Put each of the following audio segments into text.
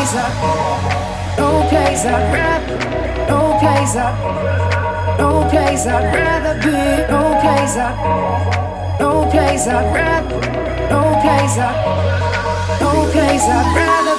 place like, no place I'd rather, no place I. no place I'd rather be, no place I. no place I'd rather, no place I, no place I'd rather.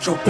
Central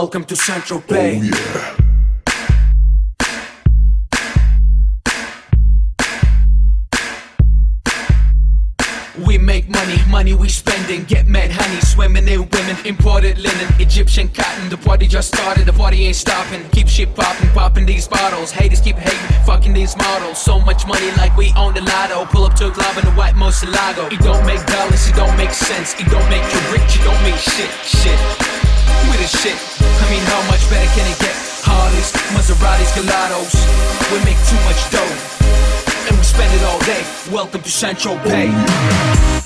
Welcome to St. Tropez. Oh, we imported linen, Egyptian cotton. The party just started, the party ain't stopping. Keep shit popping, popping these bottles. Haters keep hating, fucking these models. So much money like we own the lotto. Pull up to a club in the white Murciélago. It don't make dollars, it don't make sense. It don't make you rich, it don't make shit, shit. We the shit. I mean, how much better can it get? Harleys, Maseratis, Gelatos. We make too much dough, and we spend it all day. Welcome to St. Tropez.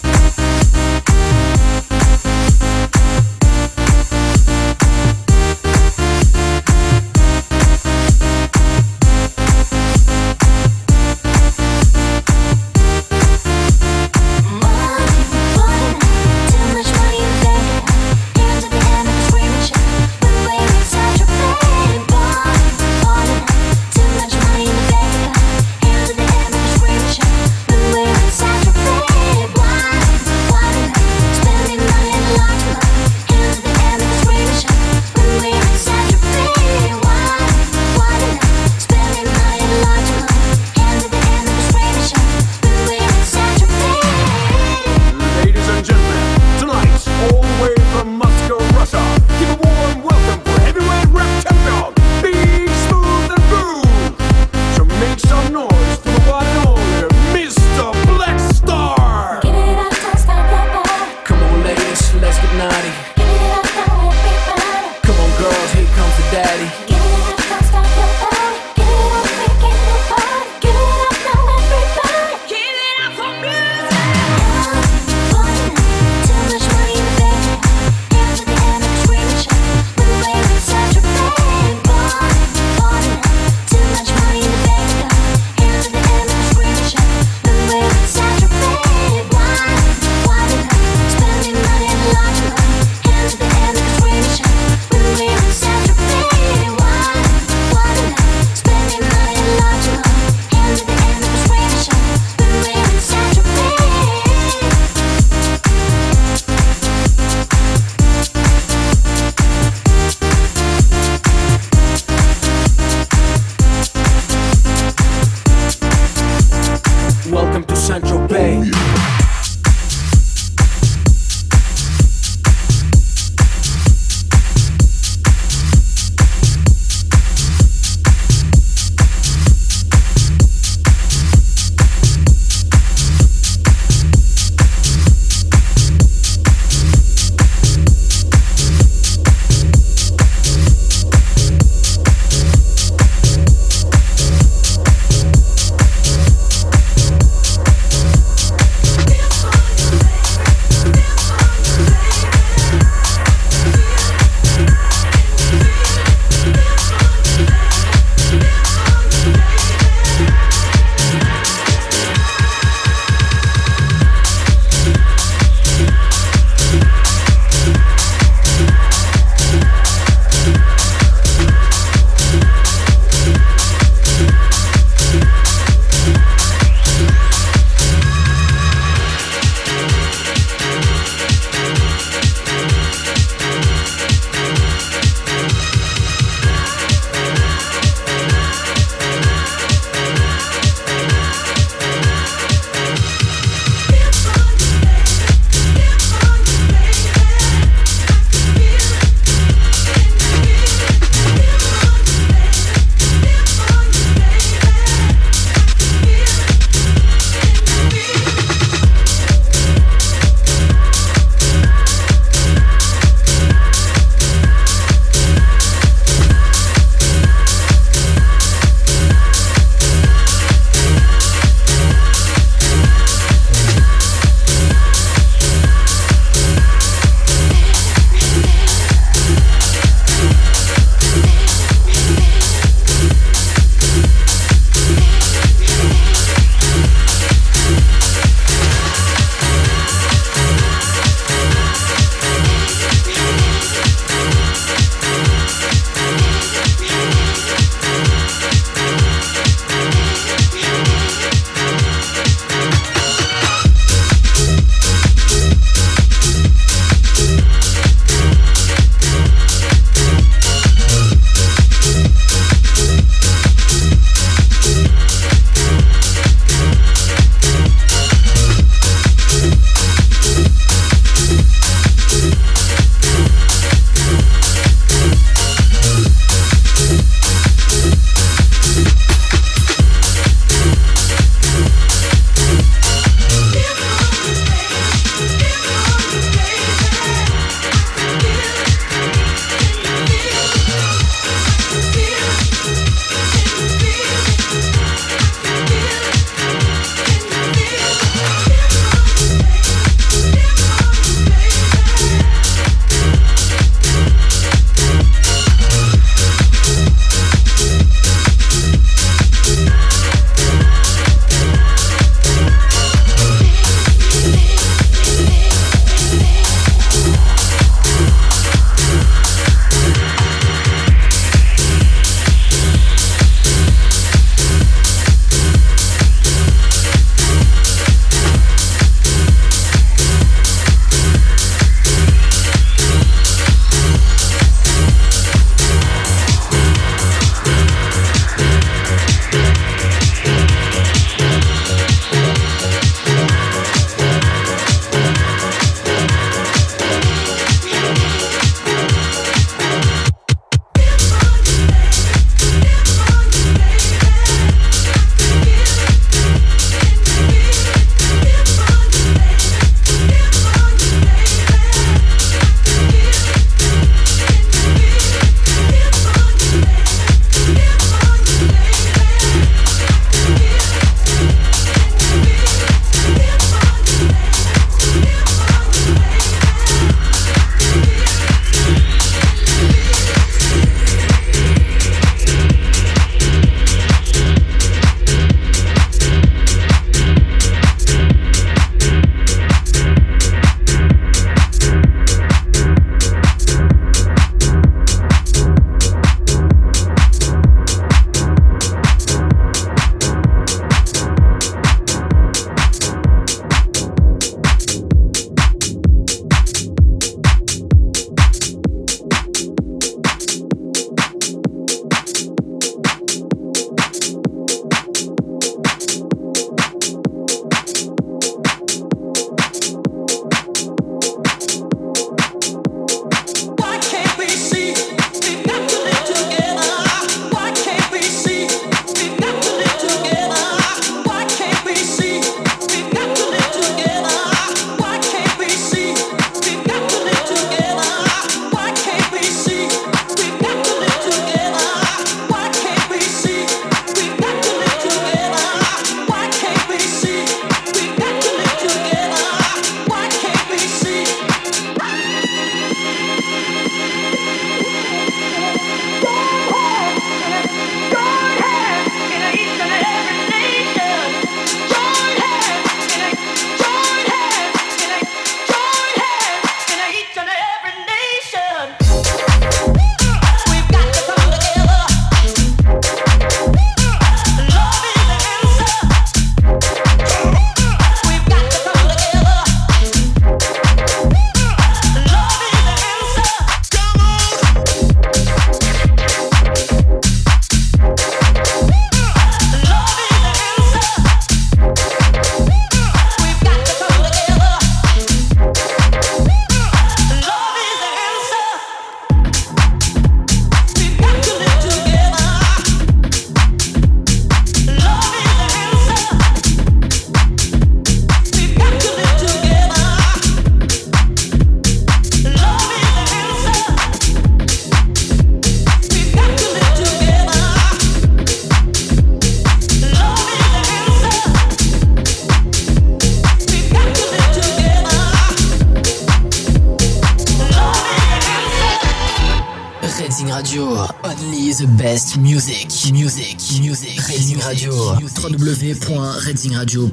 em rádio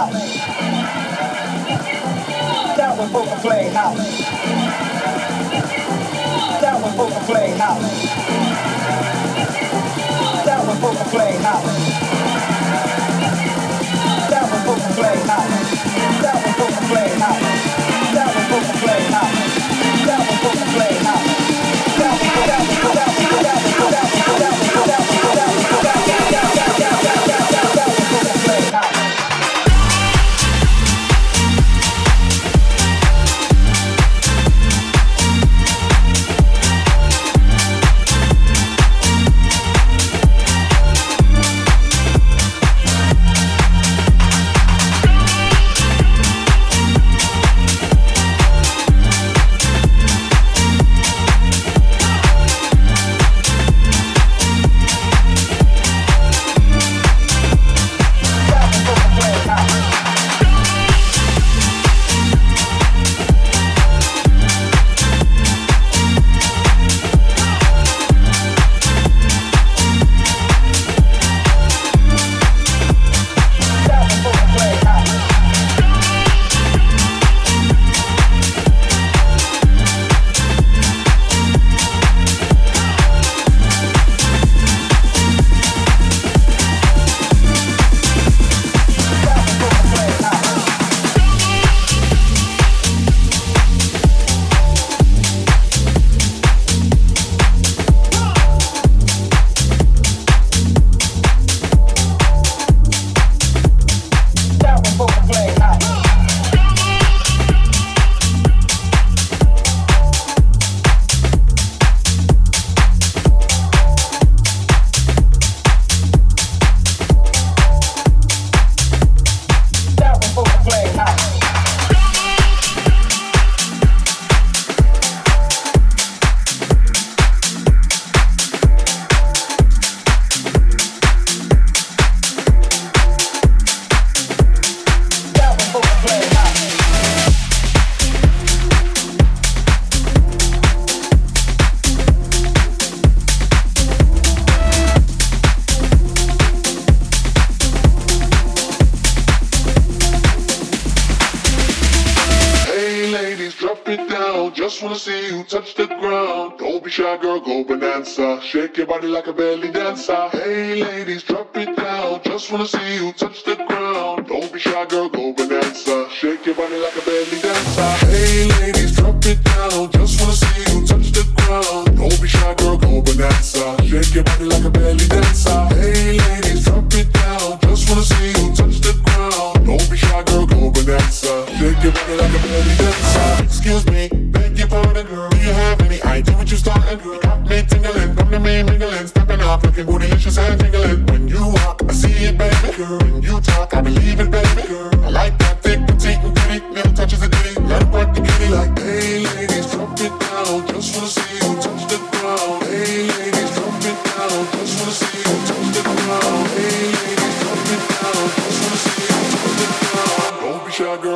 house. That was Booker Play House. That was Booker Play House. That was Booker Play House. That was Booker Play House. That was Booker Play House. That was Booker Play House. Girl, go bonanza. Shake your body like a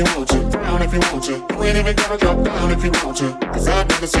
Just wanna down if you want to. We ain't even gonna drop down if you want you. Cause I gotta see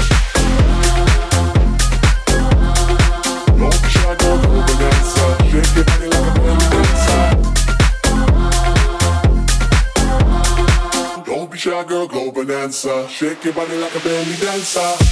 Girl, go bonanza. Shake your body like a belly dancer.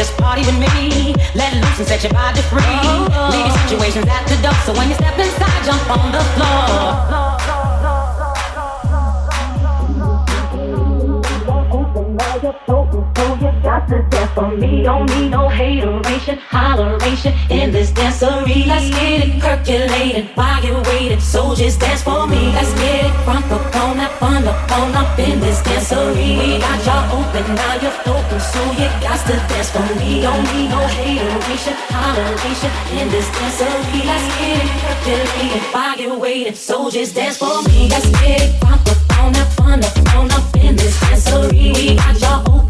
just party with me. Let loose and set your body free. Leave your situations at the door, so when you step inside, jump on the floor. For me. Don't need no hateration, holleration in this dancery. Let's get it percolating while you're waiting. So just dance for me. Let's get it crunk up on that fun up on up in this dancery. We got y'all open, now you're floating. So you got to dance for me. Don't need no hateration, holleration in this dancery. Let's get it percolating while you're waiting. So just dance for me. Let's get it crunk up on that fun up on up in this dancery. We got y'all open,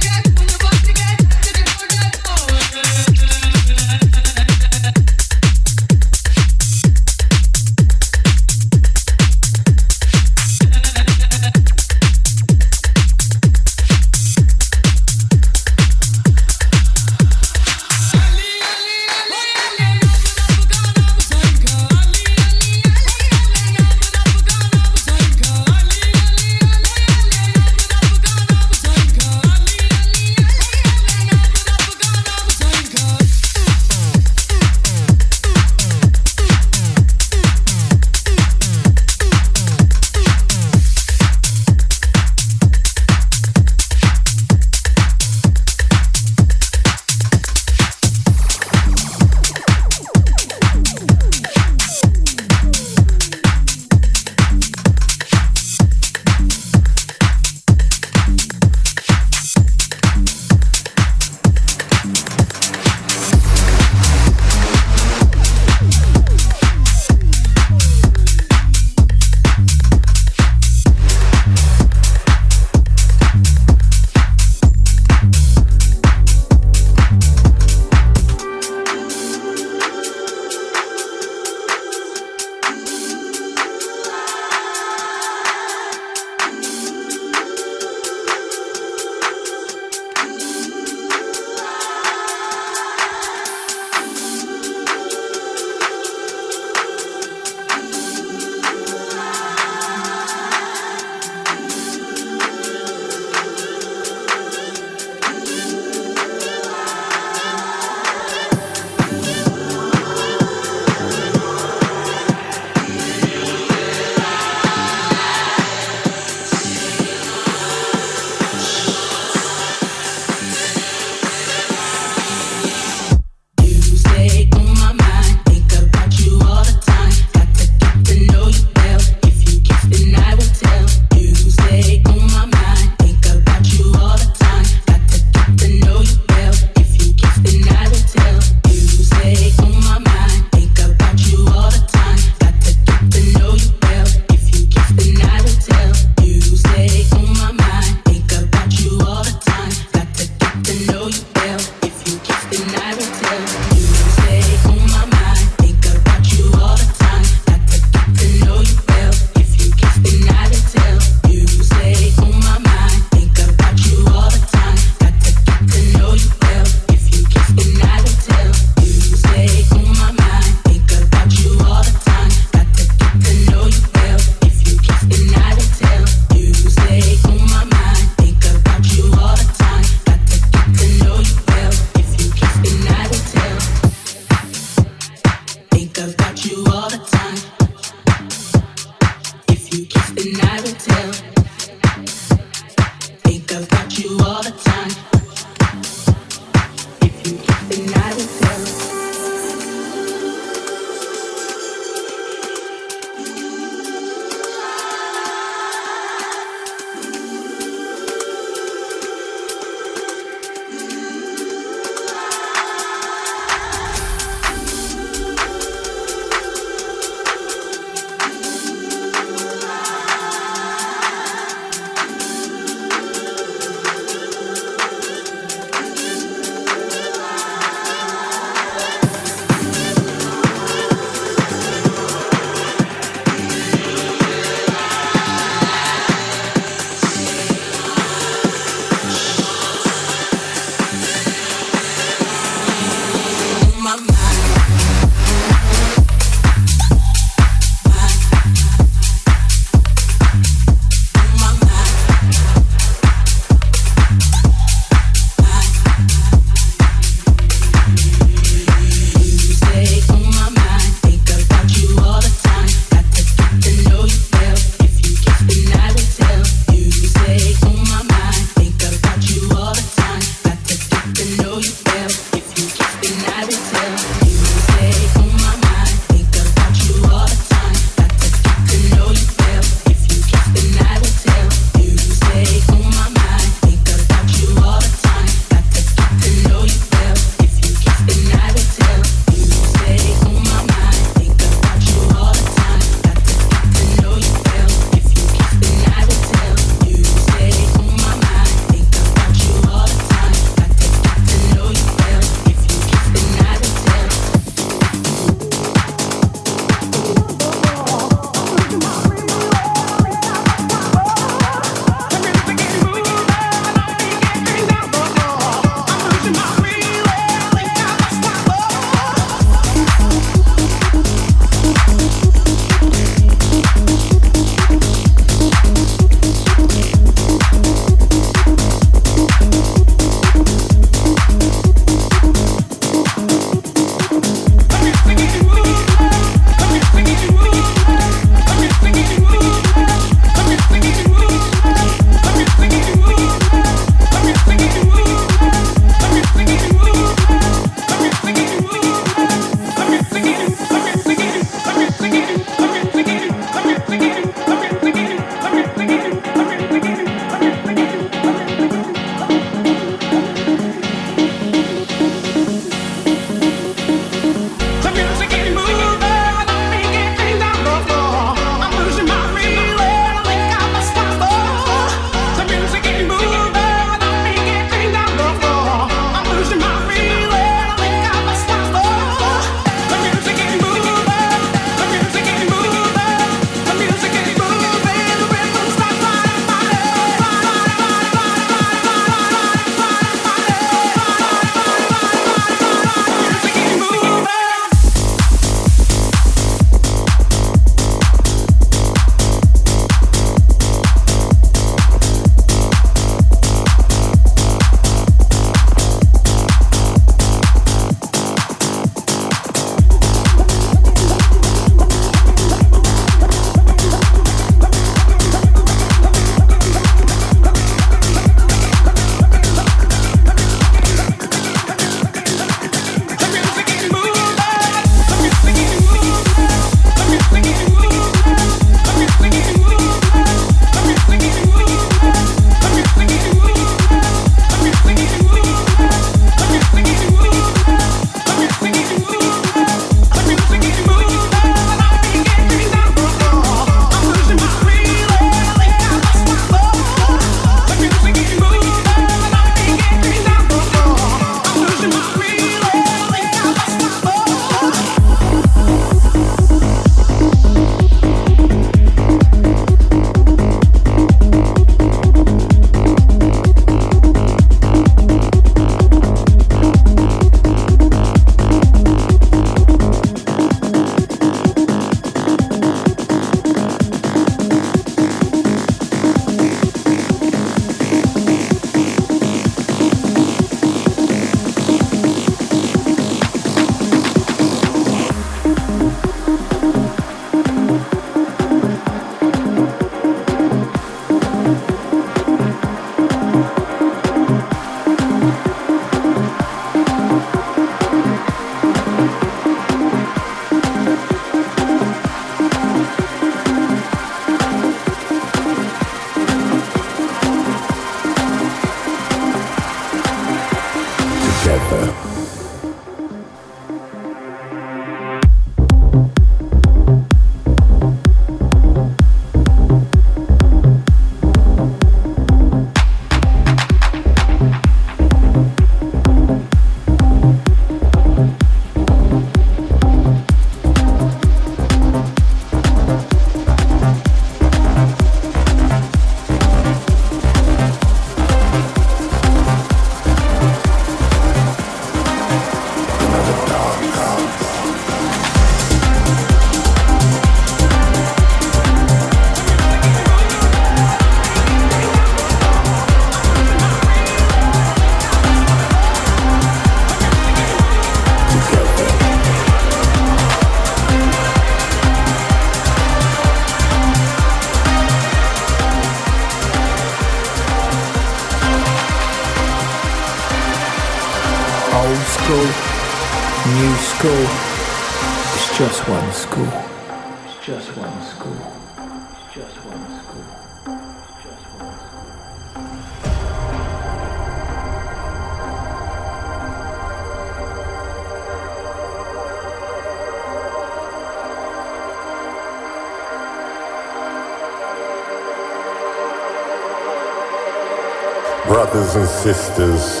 sisters,